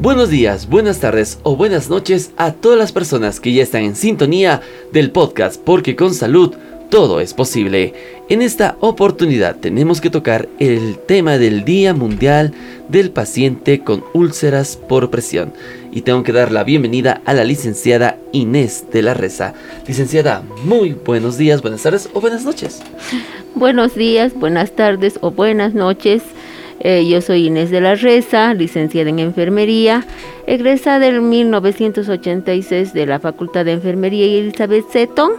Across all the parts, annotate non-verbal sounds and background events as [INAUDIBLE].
Buenos días, buenas tardes o buenas noches a todas las personas que ya están en sintonía del podcast Porque con salud todo es posible. En esta oportunidad tenemos que tocar el tema del Día Mundial del Paciente con Úlceras por Presión. Y tengo que dar la bienvenida a la licenciada Inés de la Reza. Licenciada, muy buenos días, buenas tardes o buenas noches. Buenos días, buenas tardes o buenas noches. Eh, yo soy Inés de la Reza, licenciada en enfermería, egresada en 1986 de la Facultad de Enfermería y Elizabeth Seton.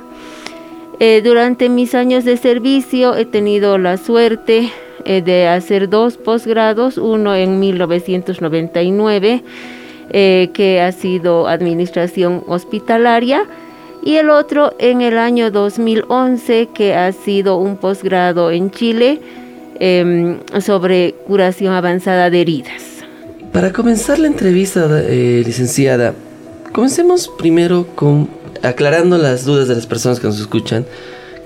Eh, durante mis años de servicio he tenido la suerte eh, de hacer dos posgrados, uno en 1999, que ha sido Administración Hospitalaria, y el otro en el año 2011, que ha sido un posgrado en Chile Em, sobre curación avanzada de heridas. Para comenzar la entrevista, eh, licenciada, comencemos primero con aclarando las dudas de las personas que nos escuchan.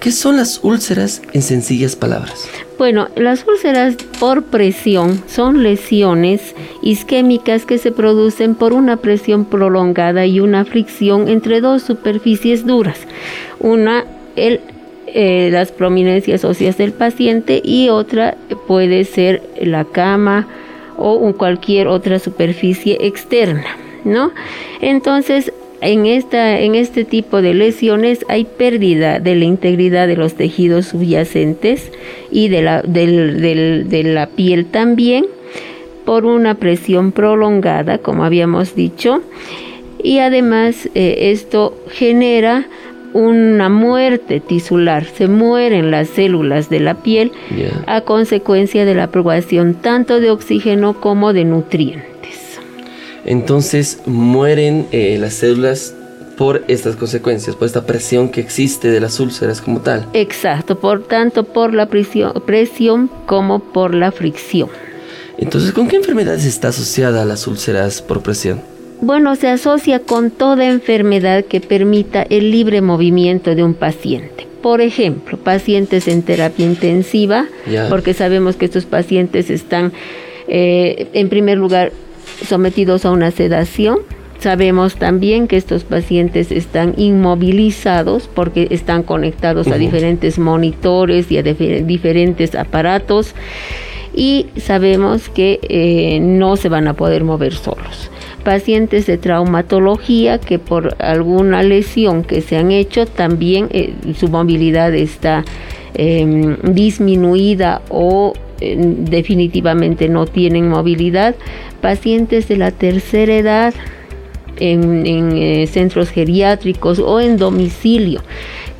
¿Qué son las úlceras en sencillas palabras? Bueno, las úlceras por presión son lesiones isquémicas que se producen por una presión prolongada y una fricción entre dos superficies duras. Una, el eh, las prominencias óseas del paciente y otra puede ser la cama o cualquier otra superficie externa, ¿no? Entonces, en, esta, en este tipo de lesiones hay pérdida de la integridad de los tejidos subyacentes y de la, de la piel también por una presión prolongada, como habíamos dicho, y además eh, esto genera una muerte tisular, se mueren las células de la piel a consecuencia de la aprobación tanto de oxígeno como de nutrientes. Entonces mueren eh, las células por estas consecuencias, por esta presión que existe de las úlceras como tal. Exacto, por tanto por la presión, presión como por la fricción. Entonces, ¿con qué enfermedades está asociada las úlceras por presión? Bueno, se asocia con toda enfermedad que permita el libre movimiento de un paciente. Por ejemplo, pacientes en terapia intensiva, porque sabemos que estos pacientes están, eh, en primer lugar, sometidos a una sedación. Sabemos también que estos pacientes están inmovilizados porque están conectados a diferentes monitores y a diferentes aparatos y sabemos que eh, no se van a poder mover solos pacientes de traumatología que por alguna lesión que se han hecho también eh, su movilidad está em, disminuida o eh, definitivamente no tienen movilidad. Pacientes de la tercera edad en, en centros geriátricos o en domicilio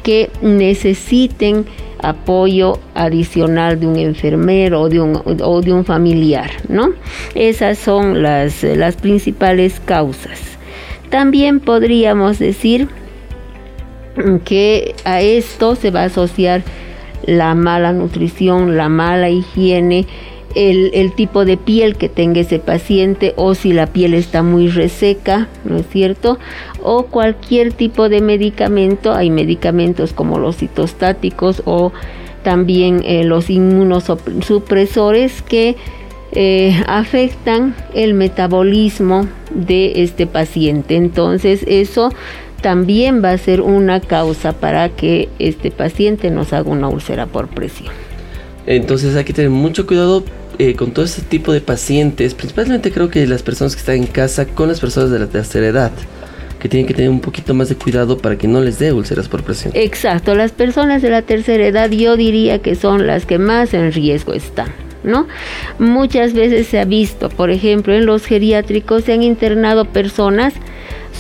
que necesiten apoyo adicional de un enfermero o de un, o de un familiar, ¿no? Esas son las, las principales causas. También podríamos decir que a esto se va a asociar la mala nutrición, la mala higiene, el, tipo de piel que tenga ese paciente o si la piel está muy reseca, ¿no es cierto? O cualquier tipo de medicamento, hay medicamentos como los citostáticos o también eh, los inmunosupresores que eh, afectan el metabolismo de este paciente. Entonces eso también va a ser una causa para que este paciente nos haga una úlcera por presión. Entonces hay que tener mucho cuidado eh, con todo este tipo de pacientes, principalmente creo que las personas que están en casa con las personas de la tercera edad, que tienen que tener un poquito más de cuidado para que no les dé úlceras por presión. Exacto, las personas de la tercera edad yo diría que son las que más en riesgo están. ¿No? Muchas veces se ha visto, por ejemplo, en los geriátricos se han internado personas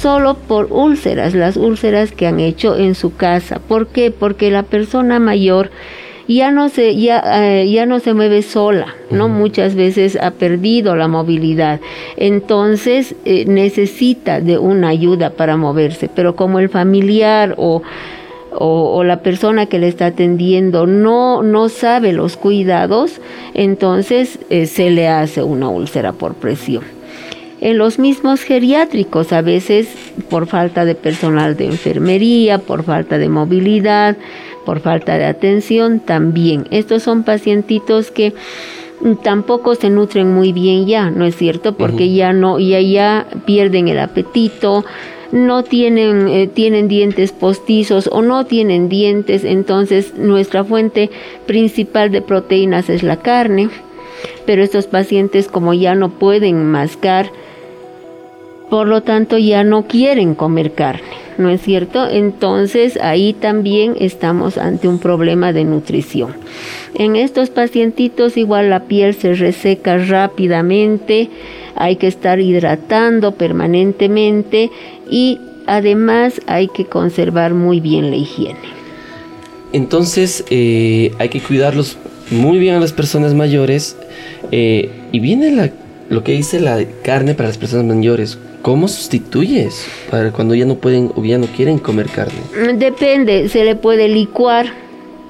solo por úlceras, las úlceras que han hecho en su casa. ¿Por qué? Porque la persona mayor ya no se, ya, eh, ya no se mueve sola, ¿no? Muchas veces ha perdido la movilidad. Entonces eh, necesita de una ayuda para moverse, pero como el familiar o o, la persona que le está atendiendo no, no sabe los cuidados, entonces eh, se le hace una úlcera por presión. En los mismos geriátricos, a veces por falta de personal de enfermería, por falta de movilidad, por falta de atención, también. Estos son pacientitos que tampoco se nutren muy bien ya, ¿no es cierto? Porque ya no, ya, ya pierden el apetito, no tienen, eh, tienen dientes postizos o no tienen dientes, entonces nuestra fuente principal de proteínas es la carne, pero estos pacientes como ya no pueden mascar, por lo tanto ya no quieren comer carne, ¿no es cierto? Entonces ahí también estamos ante un problema de nutrición. En estos pacientitos igual la piel se reseca rápidamente, hay que estar hidratando permanentemente y además hay que conservar muy bien la higiene. Entonces eh, hay que cuidarlos muy bien a las personas mayores eh, y viene la, lo que dice la carne para las personas mayores. ¿Cómo sustituyes para cuando ya no pueden o ya no quieren comer carne? Depende, se le puede licuar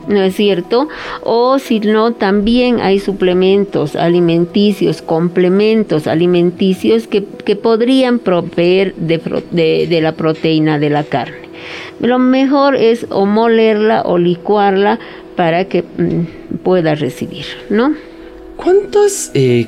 ¿no es cierto? O si no, también hay suplementos alimenticios, complementos alimenticios que, podrían proveer de, de, la proteína de la carne. Lo mejor es o molerla o licuarla para que mm, pueda recibir, ¿no? ¿Cuántos, eh,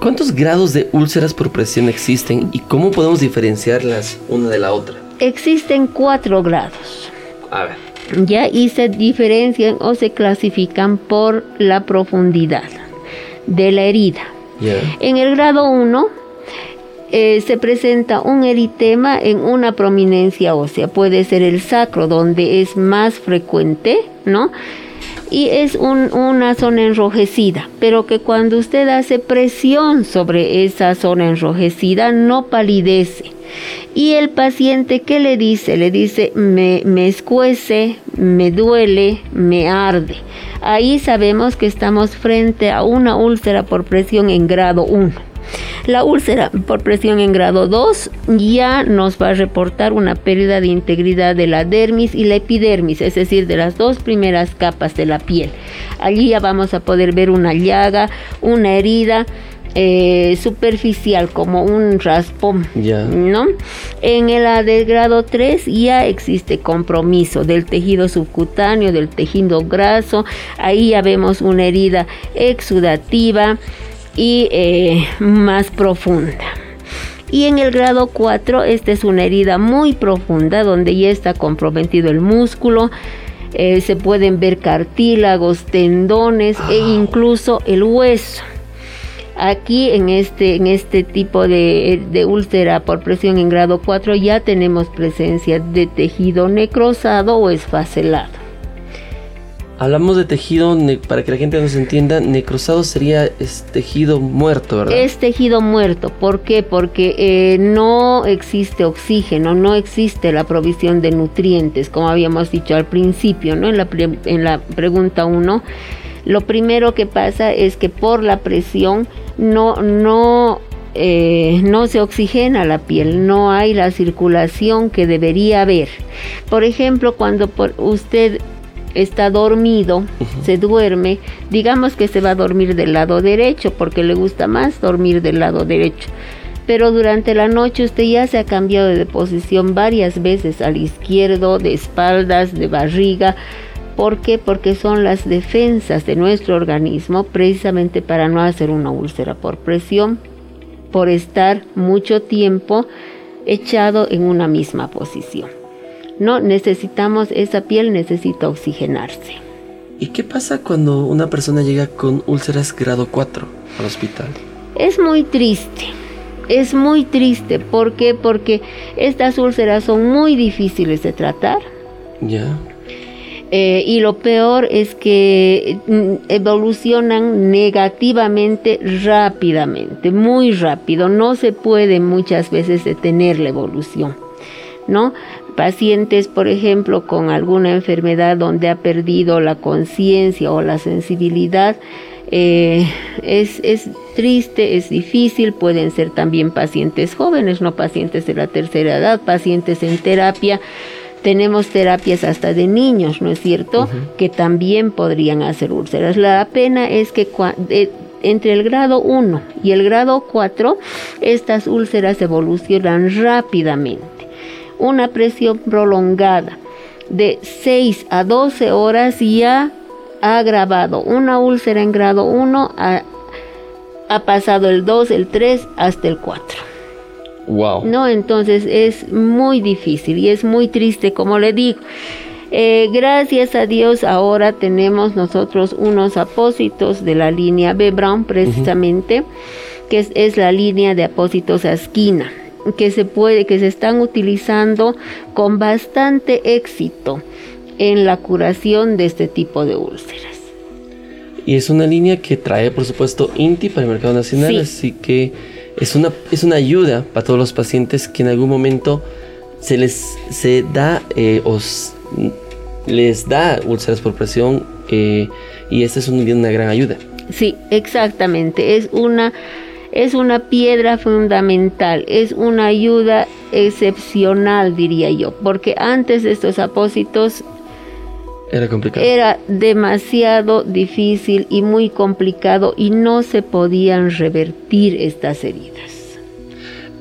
¿Cuántos grados de úlceras por presión existen y cómo podemos diferenciarlas una de la otra? Existen cuatro grados. A ver ya y se diferencian o se clasifican por la profundidad de la herida. En el grado 1 eh, se presenta un eritema en una prominencia ósea, puede ser el sacro donde es más frecuente, ¿no? Y es una zona enrojecida, pero que cuando usted hace presión sobre esa zona enrojecida no palidece y el paciente, ¿qué le dice? Le dice, me, me escuece, me duele, me arde. Ahí sabemos que estamos frente a una úlcera por presión en grado 1. La úlcera por presión en grado 2 ya nos va a reportar una pérdida de integridad de la dermis y la epidermis, es decir, de las dos primeras capas de la piel. Allí ya vamos a poder ver una llaga, una herida eh, superficial como un raspón, ¿no? En el del grado 3 ya existe compromiso del tejido subcutáneo, del tejido graso, ahí ya vemos una herida exudativa y eh, más profunda. Y en el grado 4, esta es una herida muy profunda donde ya está comprometido el músculo, eh, se pueden ver cartílagos, tendones e incluso el hueso. Aquí en este, en este tipo de, de, úlcera por presión en grado 4 ya tenemos presencia de tejido necrosado o esfacelado. Hablamos de tejido, para que la gente nos entienda, necrosado sería tejido muerto, ¿verdad? Es tejido muerto. ¿Por qué? Porque eh, no existe oxígeno, no existe la provisión de nutrientes, como habíamos dicho al principio, ¿no? En la, en la pregunta 1 lo primero que pasa es que por la presión no, no, eh, no se oxigena la piel, no hay la circulación que debería haber. Por ejemplo, cuando usted está dormido, se duerme, digamos que se va a dormir del lado derecho porque le gusta más dormir del lado derecho. Pero durante la noche usted ya se ha cambiado de posición varias veces al izquierdo, de espaldas, de barriga, ¿Por qué? Porque son las defensas de nuestro organismo precisamente para no hacer una úlcera por presión, por estar mucho tiempo echado en una misma posición. No necesitamos, esa piel necesita oxigenarse. ¿Y qué pasa cuando una persona llega con úlceras grado 4 al hospital? Es muy triste. Es muy triste. ¿Por qué? Porque estas úlceras son muy difíciles de tratar. Ya. Eh, y lo peor es que mm, evolucionan negativamente rápidamente, muy rápido. No se puede muchas veces detener la evolución. ¿no? Pacientes, por ejemplo, con alguna enfermedad donde ha perdido la conciencia o la sensibilidad, eh, es, es, triste, es difícil, pueden ser también pacientes jóvenes, no pacientes de la tercera edad, pacientes en terapia. Tenemos terapias hasta de niños, ¿no es cierto? Que también podrían hacer úlceras. La pena es que eh, entre el grado 1 y el grado 4, estas úlceras evolucionan rápidamente. Una presión prolongada de 6 a 12 horas ya ha agravado una úlcera en grado 1, ha, ha pasado el 2, el 3 hasta el 4. Wow. No, entonces es muy difícil y es muy triste, como le digo. Eh, gracias a Dios ahora tenemos nosotros unos apósitos de la línea B Brown precisamente, que es, la línea de apósitos a esquina que se puede, que se están utilizando con bastante éxito en la curación de este tipo de úlceras. Y es una línea que trae, por supuesto, INTI para el mercado nacional, así que es una, es una ayuda para todos los pacientes que en algún momento se les se da eh, les da úlceras por presión eh, y esta es una gran ayuda. Sí, exactamente. Es una, es una piedra fundamental, es una ayuda excepcional, diría yo, porque antes de estos apósitos era complicado. Era demasiado difícil y muy complicado y no se podían revertir estas heridas.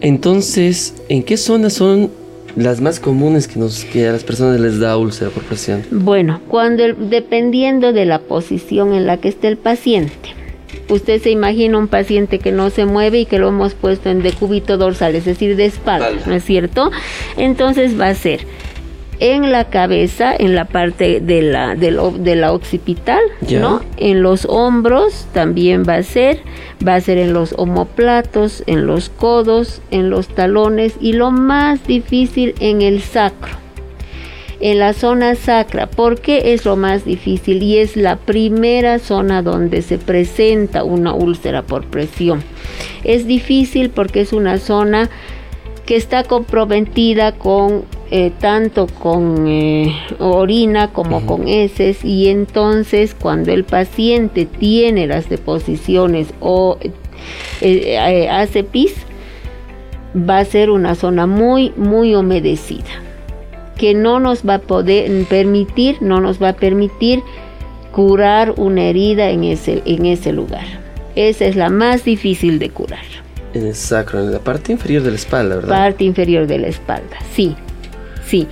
Entonces, ¿en qué zonas son las más comunes que, nos, que a las personas les da úlcera por presión? Bueno, cuando dependiendo de la posición en la que esté el paciente. Usted se imagina un paciente que no se mueve y que lo hemos puesto en decúbito dorsal, es decir, de espalda, ¿no es cierto? Entonces va a ser en la cabeza, en la parte de la, de la occipital, ¿no? En los hombros también va a ser, va a ser en los omoplatos, en los codos, en los talones y lo más difícil en el sacro. En la zona sacra, porque es lo más difícil y es la primera zona donde se presenta una úlcera por presión. Es difícil porque es una zona que está comprometida con eh, tanto con eh, orina como con heces y entonces cuando el paciente tiene las deposiciones o eh, hace pis va a ser una zona muy muy humedecida que no nos va a poder permitir no nos va a permitir curar una herida en ese en ese lugar esa es la más difícil de curar en el sacro, en la parte inferior de la espalda, ¿verdad? Parte inferior de la espalda, sí. Sí.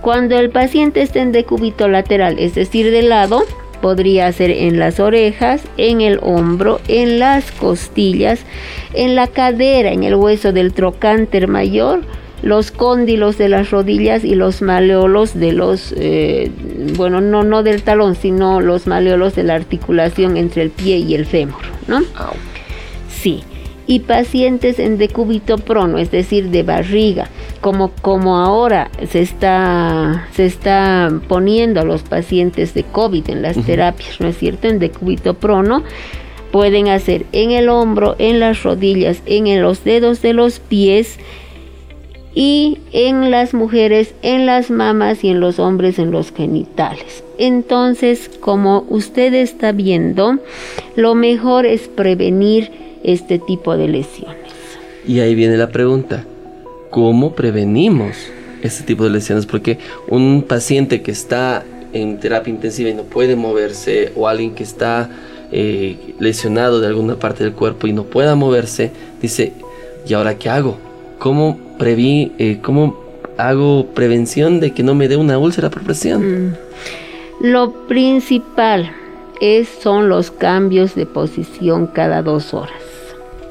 Cuando el paciente está en decúbito lateral, es decir, de lado, podría ser en las orejas, en el hombro, en las costillas, en la cadera, en el hueso del trocánter mayor, los cóndilos de las rodillas y los maleolos de los, eh, bueno, no, no del talón, sino los maleolos de la articulación entre el pie y el fémur, ¿no? Sí y pacientes en decúbito prono, es decir, de barriga, como, como ahora se está, se está poniendo a los pacientes de COVID en las terapias, ¿no es cierto? En decúbito prono, pueden hacer en el hombro, en las rodillas, en los dedos de los pies y en las mujeres en las mamas y en los hombres en los genitales. Entonces, como usted está viendo, lo mejor es prevenir este tipo de lesiones. Y ahí viene la pregunta, ¿cómo prevenimos este tipo de lesiones? Porque un paciente que está en terapia intensiva y no puede moverse, o alguien que está eh, lesionado de alguna parte del cuerpo y no pueda moverse, dice, ¿y ahora qué hago? ¿Cómo, preví, eh, cómo hago prevención de que no me dé una úlcera por presión? Mm. Lo principal es, son los cambios de posición cada dos horas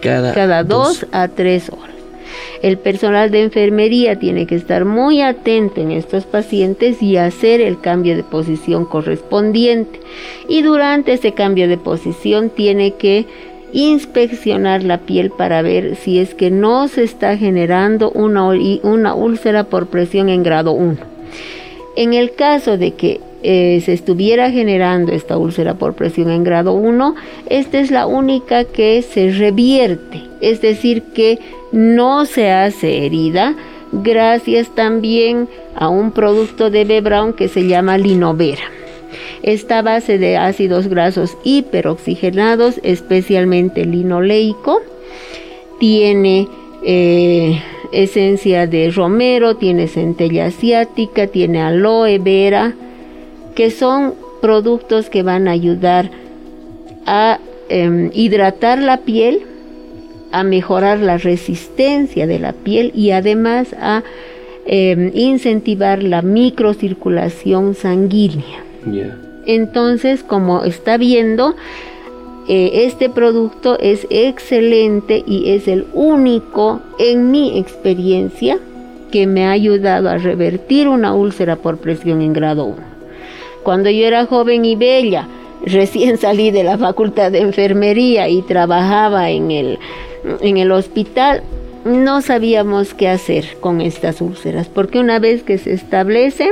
cada, dos, a tres horas. El personal de enfermería tiene que estar muy atento en estos pacientes y hacer el cambio de posición correspondiente. Y durante ese cambio de posición tiene que inspeccionar la piel para ver si es que no se está generando una, una úlcera por presión en grado 1. En el caso de que eh, se estuviera generando esta úlcera por presión en grado 1, esta es la única que se revierte, es decir, que no se hace herida, gracias también a un producto de B. Que se llama Linovera. Esta base de ácidos grasos hiperoxigenados, especialmente linoleico, tiene eh, esencia de romero, tiene centella asiática, tiene aloe vera, que son productos que van a ayudar a em, hidratar la piel, a mejorar la resistencia de la piel y además a em, incentivar la microcirculación sanguínea. Entonces, como está viendo, eh, este producto es excelente y es el único en mi experiencia que me ha ayudado a revertir una úlcera por presión en grado 1. Cuando yo era joven y bella, [LAUGHS] recién salí de la facultad de enfermería y trabajaba en el, en el hospital, no sabíamos qué hacer con estas úlceras, porque una vez que se establece,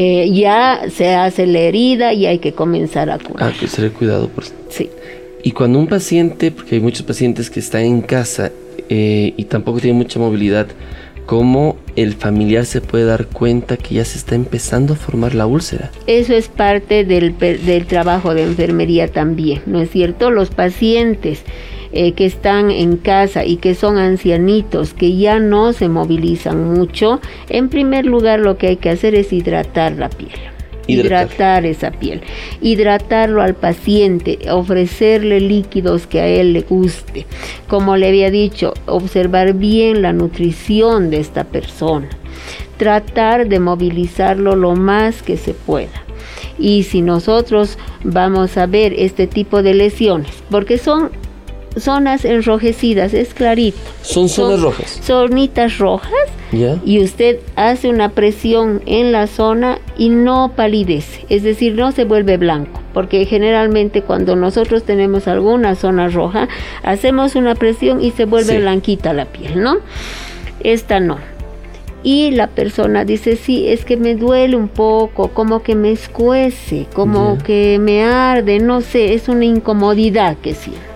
eh, ya se hace la herida y hay que comenzar a curar. Ah, que tener cuidado. Por... Sí. Y cuando un paciente, porque hay muchos pacientes que están en casa eh, y tampoco tienen mucha movilidad, ¿cómo el familiar se puede dar cuenta que ya se está empezando a formar la úlcera? Eso es parte del, del trabajo de enfermería también, ¿no es cierto? Los pacientes eh, que están en casa y que son ancianitos, que ya no se movilizan mucho, en primer lugar lo que hay que hacer es hidratar la piel. Hidratar. esa piel, hidratarlo al paciente, ofrecerle líquidos que a él le guste. Como le había dicho, observar bien la nutrición de esta persona, tratar de movilizarlo lo más que se pueda. Y si nosotros vamos a ver este tipo de lesiones, porque son zonas enrojecidas, es clarito. Son zonas rojas. Zonitas rojas. Y usted hace una presión en la zona y no palidece, es decir, no se vuelve blanco, porque generalmente cuando nosotros tenemos alguna zona roja, hacemos una presión y se vuelve blanquita la piel, ¿no? Esta no. Y la persona dice, sí, es que me duele un poco, como que me escuece, como que me arde, no sé, es una incomodidad que siento.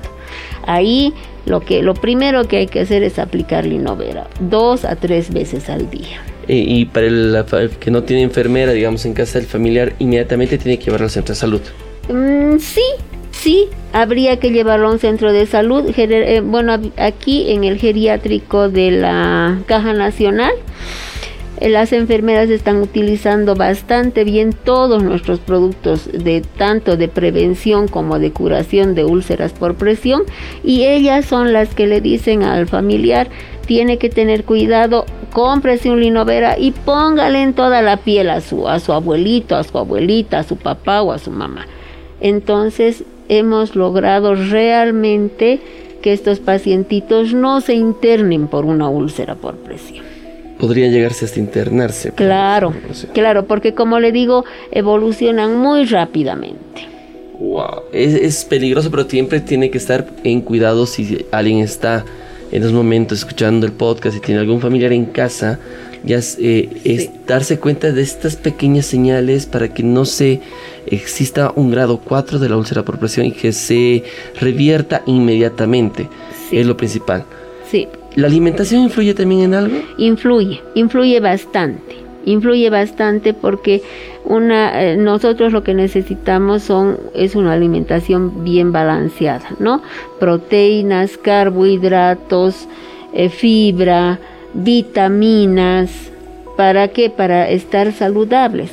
Ahí lo, que, lo primero que hay que hacer es aplicar linovera, dos a tres veces al día. Y, para el, que no tiene enfermera, digamos, en casa del familiar, inmediatamente tiene que llevarlo al centro de salud. Mm, sí, sí, habría que llevarlo a un centro de salud. Eh, bueno, aquí en el geriátrico de la Caja Nacional las enfermeras están utilizando bastante bien todos nuestros productos de tanto de prevención como de curación de úlceras por presión y ellas son las que le dicen al familiar tiene que tener cuidado, cómprese un linovera y póngale en toda la piel a su, a su abuelito, a su abuelita, a su papá o a su mamá. Entonces hemos logrado realmente que estos pacientitos no se internen por una úlcera por presión podría llegarse hasta internarse. Claro, claro, porque como le digo, evolucionan muy rápidamente. Wow, es, peligroso, pero siempre tiene que estar en cuidado si alguien está en los momentos escuchando el podcast y tiene algún familiar en casa, ya es, eh, darse cuenta de estas pequeñas señales para que no se exista un grado 4 de la úlcera por presión y que se revierta inmediatamente. Es lo principal. Sí, ¿La alimentación influye también en algo? Influye, influye bastante. Influye bastante porque una, eh, nosotros lo que necesitamos son, es una alimentación bien balanceada, ¿no? Proteínas, carbohidratos, eh, fibra, vitaminas. ¿Para qué? Para estar saludables.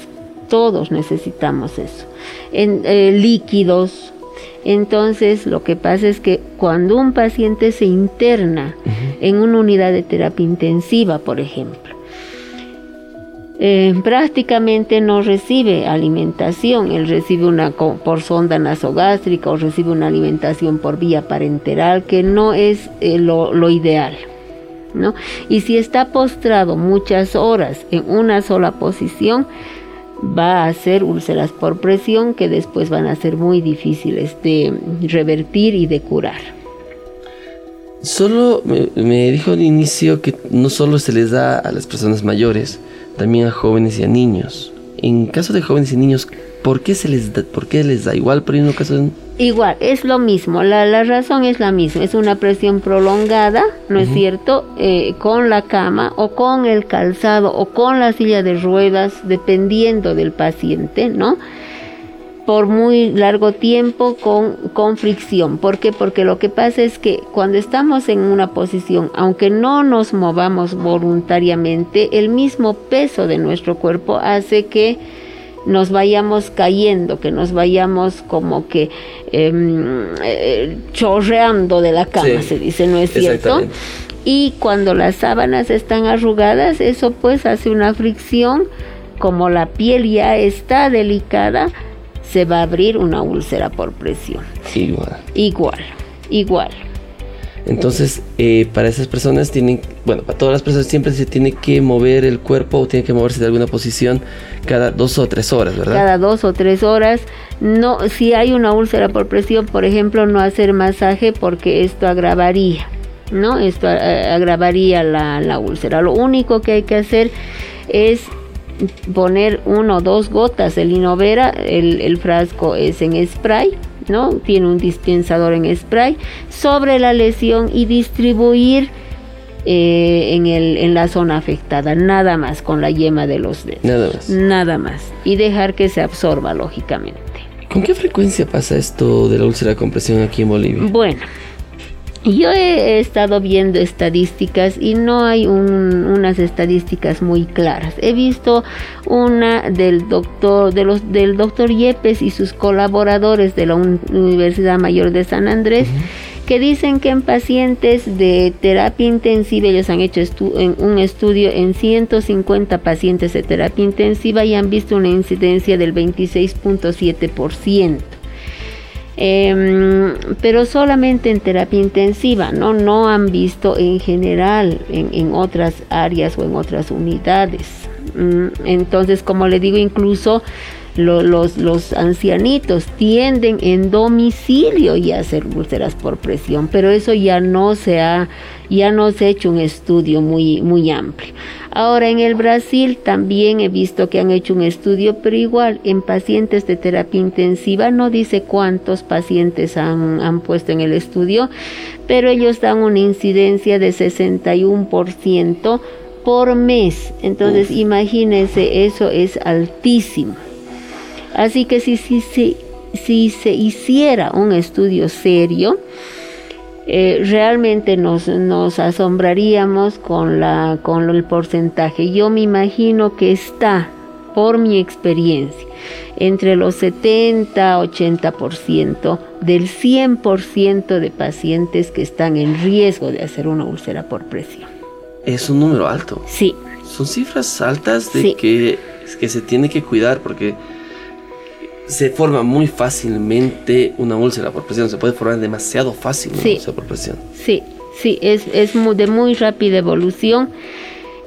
Todos necesitamos eso. En, eh, líquidos, entonces, lo que pasa es que cuando un paciente se interna en una unidad de terapia intensiva, por ejemplo, eh, prácticamente no recibe alimentación, él recibe una por sonda nasogástrica o recibe una alimentación por vía parenteral que no es eh, lo, lo, ideal. ¿no? Y si está postrado muchas horas en una sola posición, va a ser úlceras por presión que después van a ser muy difíciles de revertir y de curar. Solo me, dijo al inicio que no solo se les da a las personas mayores, también a jóvenes y a niños. En caso de jóvenes y niños, ¿por qué, se les da, por qué les da igual? Pero en caso Igual, es lo mismo, la, la, razón es la misma, es una presión prolongada, ¿no es cierto?, eh, con la cama o con el calzado o con la silla de ruedas, dependiendo del paciente, ¿no? Por muy largo tiempo con, con fricción. ¿Por qué? Porque lo que pasa es que cuando estamos en una posición, aunque no nos movamos voluntariamente, el mismo peso de nuestro cuerpo hace que nos vayamos cayendo, que nos vayamos como que em, eh, chorreando de la cama, se dice, ¿no es cierto? Y cuando las sábanas están arrugadas, eso pues hace una fricción, como la piel ya está delicada, se va a abrir una úlcera por presión. Igual. Igual, igual. Entonces, eh, para esas personas tienen, bueno, para todas las personas siempre se tiene que mover el cuerpo o tiene que moverse de alguna posición cada dos o tres horas, ¿verdad? Cada dos o tres horas. No, si hay una úlcera por presión, por ejemplo, no hacer masaje porque esto agravaría, ¿no? Esto eh, agravaría la, la úlcera. Lo único que hay que hacer es poner uno o dos gotas de linovera, el, el frasco es en spray, ¿no? Tiene un dispensador en spray sobre la lesión y distribuir eh, en, el, en la zona afectada, nada más con la yema de los dedos. Nada más. Nada más. Y dejar que se absorba, lógicamente. ¿Con qué frecuencia pasa esto de la úlcera de compresión aquí en Bolivia? Bueno, yo he estado viendo estadísticas y no hay unas estadísticas muy claras. He visto una del doctor, de los, del doctor Yepes y sus colaboradores de la Universidad Mayor de San Andrés. que dicen que en pacientes de terapia intensiva, ellos han hecho un estudio en 150 pacientes de terapia intensiva y han visto una incidencia del 26.7%. Em, pero solamente en terapia intensiva, ¿no? No han visto en general en, otras áreas o en otras unidades. Mm, entonces, como le digo, incluso los, los ancianitos tienden en domicilio y a hacer úlceras por presión, pero eso ya no se ha, ya no se ha hecho un estudio muy, muy amplio. Ahora en el Brasil también he visto que han hecho un estudio, pero igual en pacientes de terapia intensiva, no dice cuántos pacientes han, han puesto en el estudio, pero ellos dan una incidencia de 61% por mes. Entonces, imagínense, eso es altísimo. Así que si, si, si, si se hiciera un estudio serio, eh, realmente nos, nos asombraríamos con, la, con el porcentaje. Yo me imagino que está, por mi experiencia, entre los 70 80% del 100% de pacientes que están en riesgo de hacer una úlcera por presión. Es un número alto. Sí. Son cifras altas de que, que se tiene que cuidar porque se forma muy fácilmente una úlcera por presión, se puede formar demasiado fácil una úlcera por presión. Sí, sí, es, es de muy rápida evolución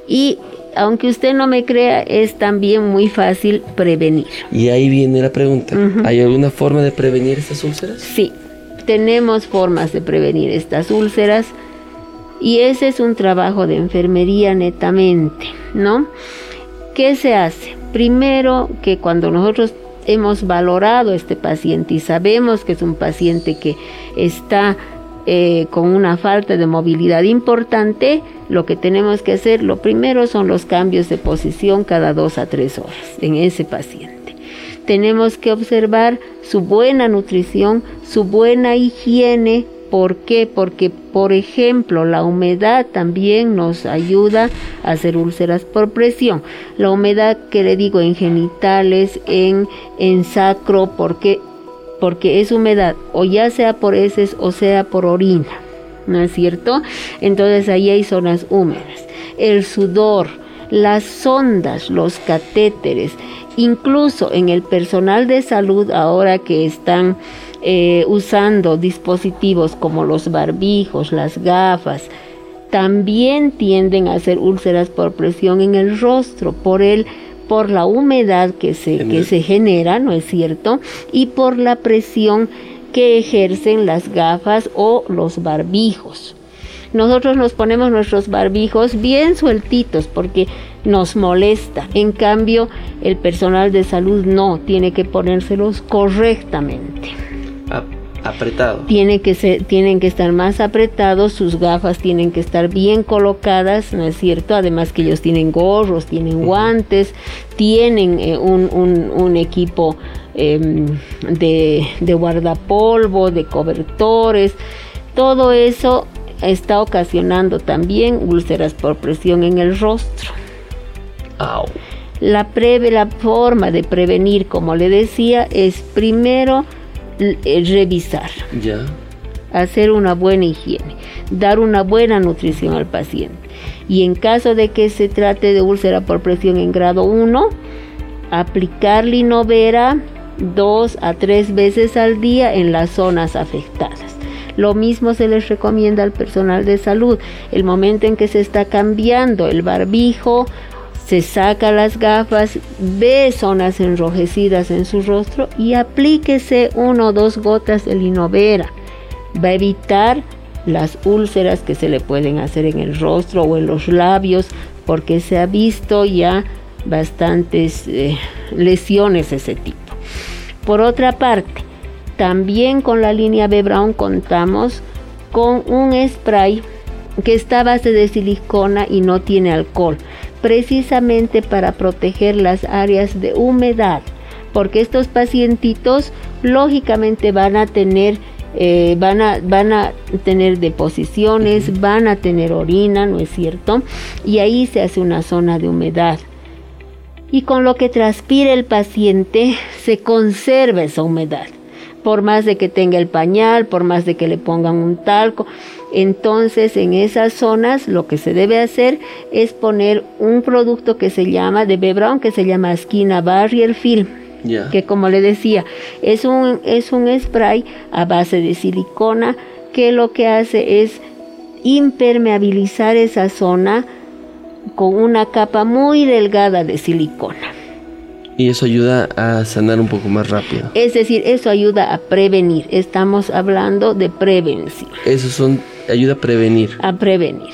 y aunque usted no me crea, es también muy fácil prevenir. Y ahí viene la pregunta, ¿hay alguna forma de prevenir estas úlceras? Sí, tenemos formas de prevenir estas úlceras y ese es un trabajo de enfermería netamente, ¿no? ¿Qué se hace? Primero que cuando nosotros hemos valorado este paciente y sabemos que es un paciente que está eh, con una falta de movilidad importante, lo que tenemos que hacer, lo primero son los cambios de posición cada dos a tres horas en ese paciente. Tenemos que observar su buena nutrición, su buena higiene, ¿Por qué? Porque, por ejemplo, la humedad también nos ayuda a hacer úlceras por presión. La humedad que le digo en genitales, en, en sacro, porque, porque es humedad, o ya sea por heces o sea por orina, ¿no es cierto? Entonces ahí hay zonas húmedas. El sudor, las sondas, los catéteres, incluso en el personal de salud ahora que están eh, usando dispositivos como los barbijos, las gafas, también tienden a hacer úlceras por presión en el rostro, por el por la humedad que se, que se genera, ¿no es cierto? Y por la presión que ejercen las gafas o los barbijos. Nosotros nos ponemos nuestros barbijos bien sueltitos porque nos molesta. En cambio, el personal de salud no, tiene que ponérselos correctamente. Apretado. Tiene que ser, tienen que estar más apretados, sus gafas tienen que estar bien colocadas, ¿no es cierto? Además que ellos tienen gorros, tienen guantes, tienen eh, un, equipo em, de, de guardapolvo, de cobertores, todo eso está ocasionando también úlceras por presión en el rostro. La, preve, la forma de prevenir, como le decía, es primero revisar. Ya. Hacer una buena higiene, dar una buena nutrición al paciente. Y en caso de que se trate de úlcera por presión en grado 1, aplicar linovera dos a tres veces al día en las zonas afectadas. Lo mismo se les recomienda al personal de salud. El momento en que se está cambiando el barbijo, se saca las gafas, ve zonas enrojecidas en su rostro y aplíquese uno o dos gotas de linovera. Va a evitar las úlceras que se le pueden hacer en el rostro o en los labios porque se ha visto ya bastantes eh, lesiones de ese tipo. Por otra parte, también con la línea B Brown contamos con un spray que está a base de silicona y no tiene alcohol, precisamente para proteger las áreas de humedad, porque estos pacientitos lógicamente van a tener eh, van, a, van a tener deposiciones, van a tener orina, ¿no es cierto? Y ahí se hace una zona de humedad. Y con lo que transpira el paciente [LAUGHS] se conserva esa humedad por más de que tenga el pañal, por más de que le pongan un talco. Entonces, en esas zonas lo que se debe hacer es poner un producto que se llama de B. Brown, que se llama Esquina Barrier Film. Que como le decía, es un, es un spray a base de silicona que lo que hace es impermeabilizar esa zona con una capa muy delgada de silicona. Y eso ayuda a sanar un poco más rápido. Es decir, eso ayuda a prevenir. Estamos hablando de prevención. Eso son, ayuda a prevenir. A prevenir.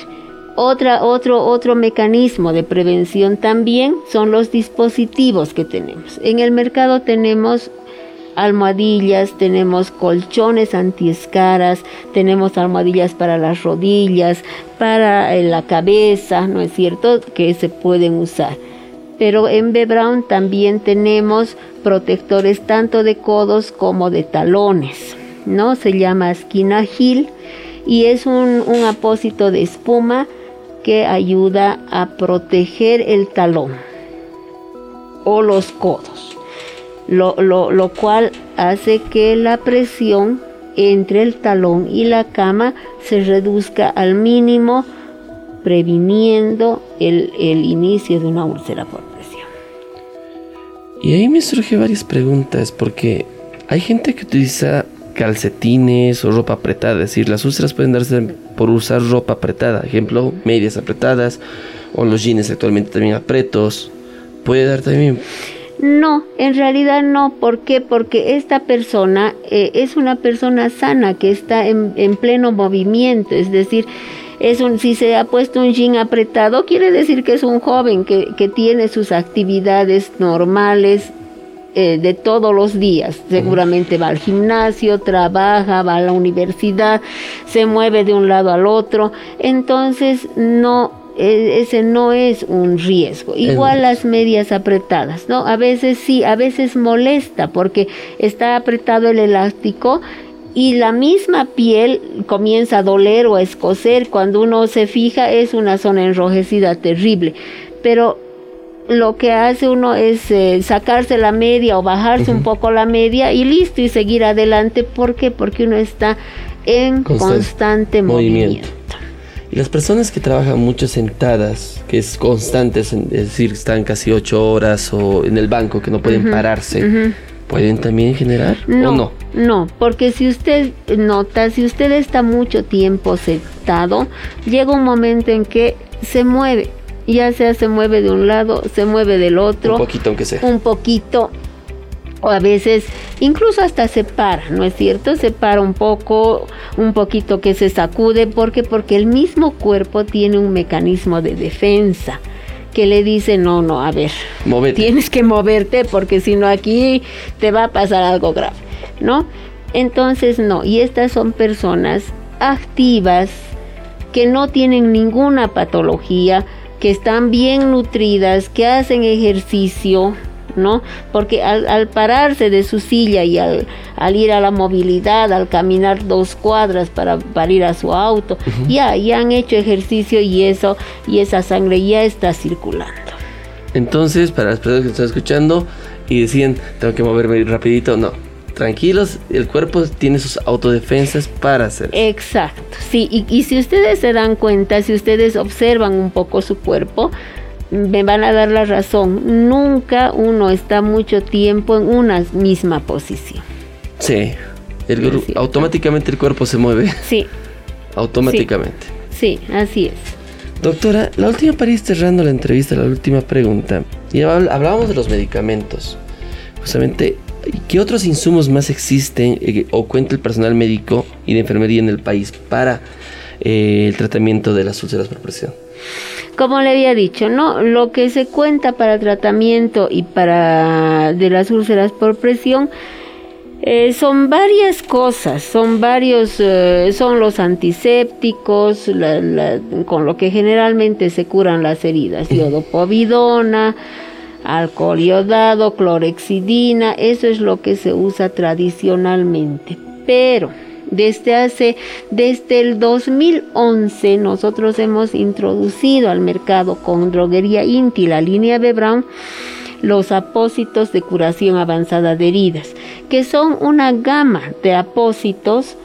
Otra, otro, otro mecanismo de prevención también son los dispositivos que tenemos. En el mercado tenemos almohadillas, tenemos colchones antiescaras, tenemos almohadillas para las rodillas, para eh, la cabeza, ¿no es cierto? Que se pueden usar pero en B. Brown también tenemos protectores tanto de codos como de talones, ¿no? Se llama esquina Hill y es un, apósito de espuma que ayuda a proteger el talón o los codos, lo, lo cual hace que la presión entre el talón y la cama se reduzca al mínimo previniendo el, el inicio de una úlcera por y ahí me surge varias preguntas, porque hay gente que utiliza calcetines o ropa apretada, es decir, las úlceras pueden darse por usar ropa apretada, ejemplo, medias apretadas o los jeans actualmente también apretos, puede dar también... No, en realidad no. ¿Por qué? Porque esta persona eh, es una persona sana que está en, en pleno movimiento, es decir, es un, si se ha puesto un jean apretado, quiere decir que es un joven que, que tiene sus actividades normales, eh, de todos los días. Seguramente va al gimnasio, trabaja, va a la universidad, se mueve de un lado al otro. Entonces, no, e, ese no es un riesgo. Igual las medias apretadas, ¿no? A veces sí, a veces molesta porque está apretado el elástico y la misma piel comienza a doler o a escocer. Cuando uno se fija es una zona enrojecida terrible. Pero lo que hace uno es eh, sacarse la media o bajarse un poco la media y listo y seguir adelante. ¿Por qué? Porque uno está en constante, movimiento. Y las personas que trabajan mucho sentadas, que es constante, es decir, están casi ocho horas o en el banco, que no pueden pararse, ¿pueden también generar no, o no? No, porque si usted nota, si usted está mucho tiempo sentado, llega un momento en que se mueve, ya sea se mueve de un lado, se mueve del otro. Un poquito aunque sea. Un poquito. O a veces incluso hasta se para, ¿no es cierto? Se para un poco, un poquito que se sacude, porque porque el mismo cuerpo tiene un mecanismo de defensa que le dice, no, no, a ver, tienes que moverte porque si no aquí te va a pasar algo grave, ¿no? Entonces, no, y estas son personas activas que no tienen ninguna patología, que están bien nutridas, que hacen ejercicio, ¿no? Porque al, pararse de su silla y al, ir a la movilidad, al caminar dos cuadras para, para ir a su auto, ya, ya han hecho ejercicio y eso, y esa sangre ya está circulando. Entonces, para las personas que están escuchando y decían, tengo que moverme rapidito, no, tranquilos, el cuerpo tiene sus autodefensas para hacer. Exacto, sí, y, y, si ustedes se dan cuenta, si ustedes observan un poco su cuerpo, me van a dar la razón, nunca uno está mucho tiempo en una misma posición. Sí, automáticamente el cuerpo se mueve. [LAUGHS] Sí. Automáticamente. Sí, así es. Doctora, la última para ir cerrando la entrevista, la última pregunta. Y hablábamos de los medicamentos. Justamente, ¿qué otros insumos más existen eh, o cuenta el personal médico y de enfermería en el país para eh, el tratamiento de las úlceras por presión? Como le había dicho, ¿no? Lo que se cuenta para tratamiento y para de las úlceras por presión eh, son varias cosas, son varios, eh, son los antisépticos, con lo que generalmente se curan las heridas, [LAUGHS] yodopovidona, alcohol iodado, clorexidina, eso es lo que se usa tradicionalmente. Pero desde hace, desde el 2011 nosotros hemos introducido al mercado con droguería Inti, la línea B Brown, los apósitos de curación avanzada de heridas, que son una gama de apósitos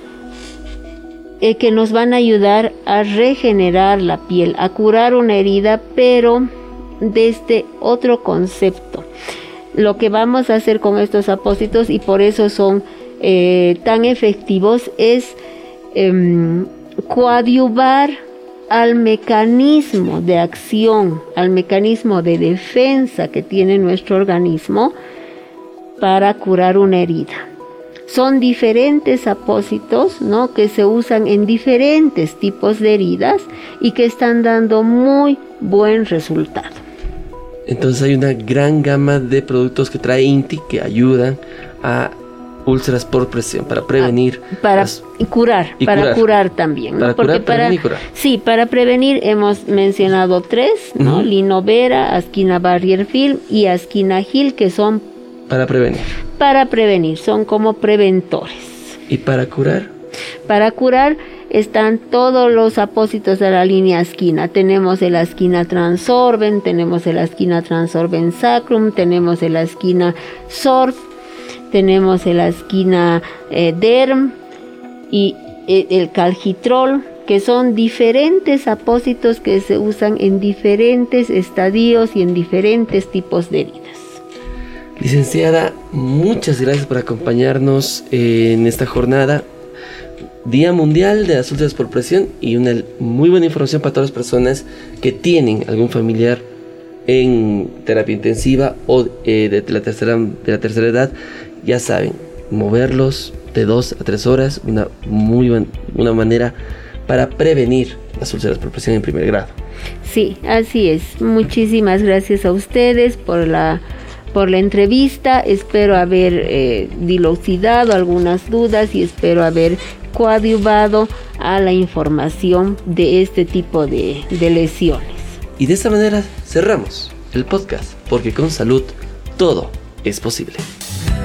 eh, que nos van a ayudar a regenerar la piel, a curar una herida, pero desde otro concepto. Lo que vamos a hacer con estos apósitos y por eso son eh, tan efectivos es em, coadyuvar al mecanismo de acción, al mecanismo de defensa que tiene nuestro organismo para curar una herida. Son diferentes apósitos ¿no? que se usan en diferentes tipos de heridas y que están dando muy buen resultado. Entonces hay una gran gama de productos que trae Inti que ayudan a úlceras por presión, para prevenir. Ah, para curar, para curar, también. Para curar, prevenir curar. Sí, para prevenir hemos mencionado tres, ¿no? Linovera, Asquina Barrier Film y Asquina Gil, que son... Para prevenir. Para prevenir, son como preventores. ¿Y para curar? Para curar están todos los apósitos de la línea Asquina. Tenemos el Asquina Transorben, tenemos el Asquina Transorben Sacrum, tenemos el Asquina Sorf, tenemos en la esquina eh, DERM y eh, el calgitrol, que son diferentes apósitos que se usan en diferentes estadios y en diferentes tipos de heridas. Licenciada, muchas gracias por acompañarnos en esta jornada. Día Mundial de las úlceras por presión y una muy buena información para todas las personas que tienen algún familiar en terapia intensiva o eh, de, la tercera, de la tercera edad ya saben, moverlos de 2 a 3 horas, una muy una manera para prevenir las úlceras por presión en primer grado. Sí, así es. Muchísimas gracias a ustedes por la por la entrevista. Espero haber eh, dilucidado algunas dudas y espero haber coadyuvado a la información de este tipo de, de lesiones. Y de esta manera cerramos el podcast, porque con salud todo es posible.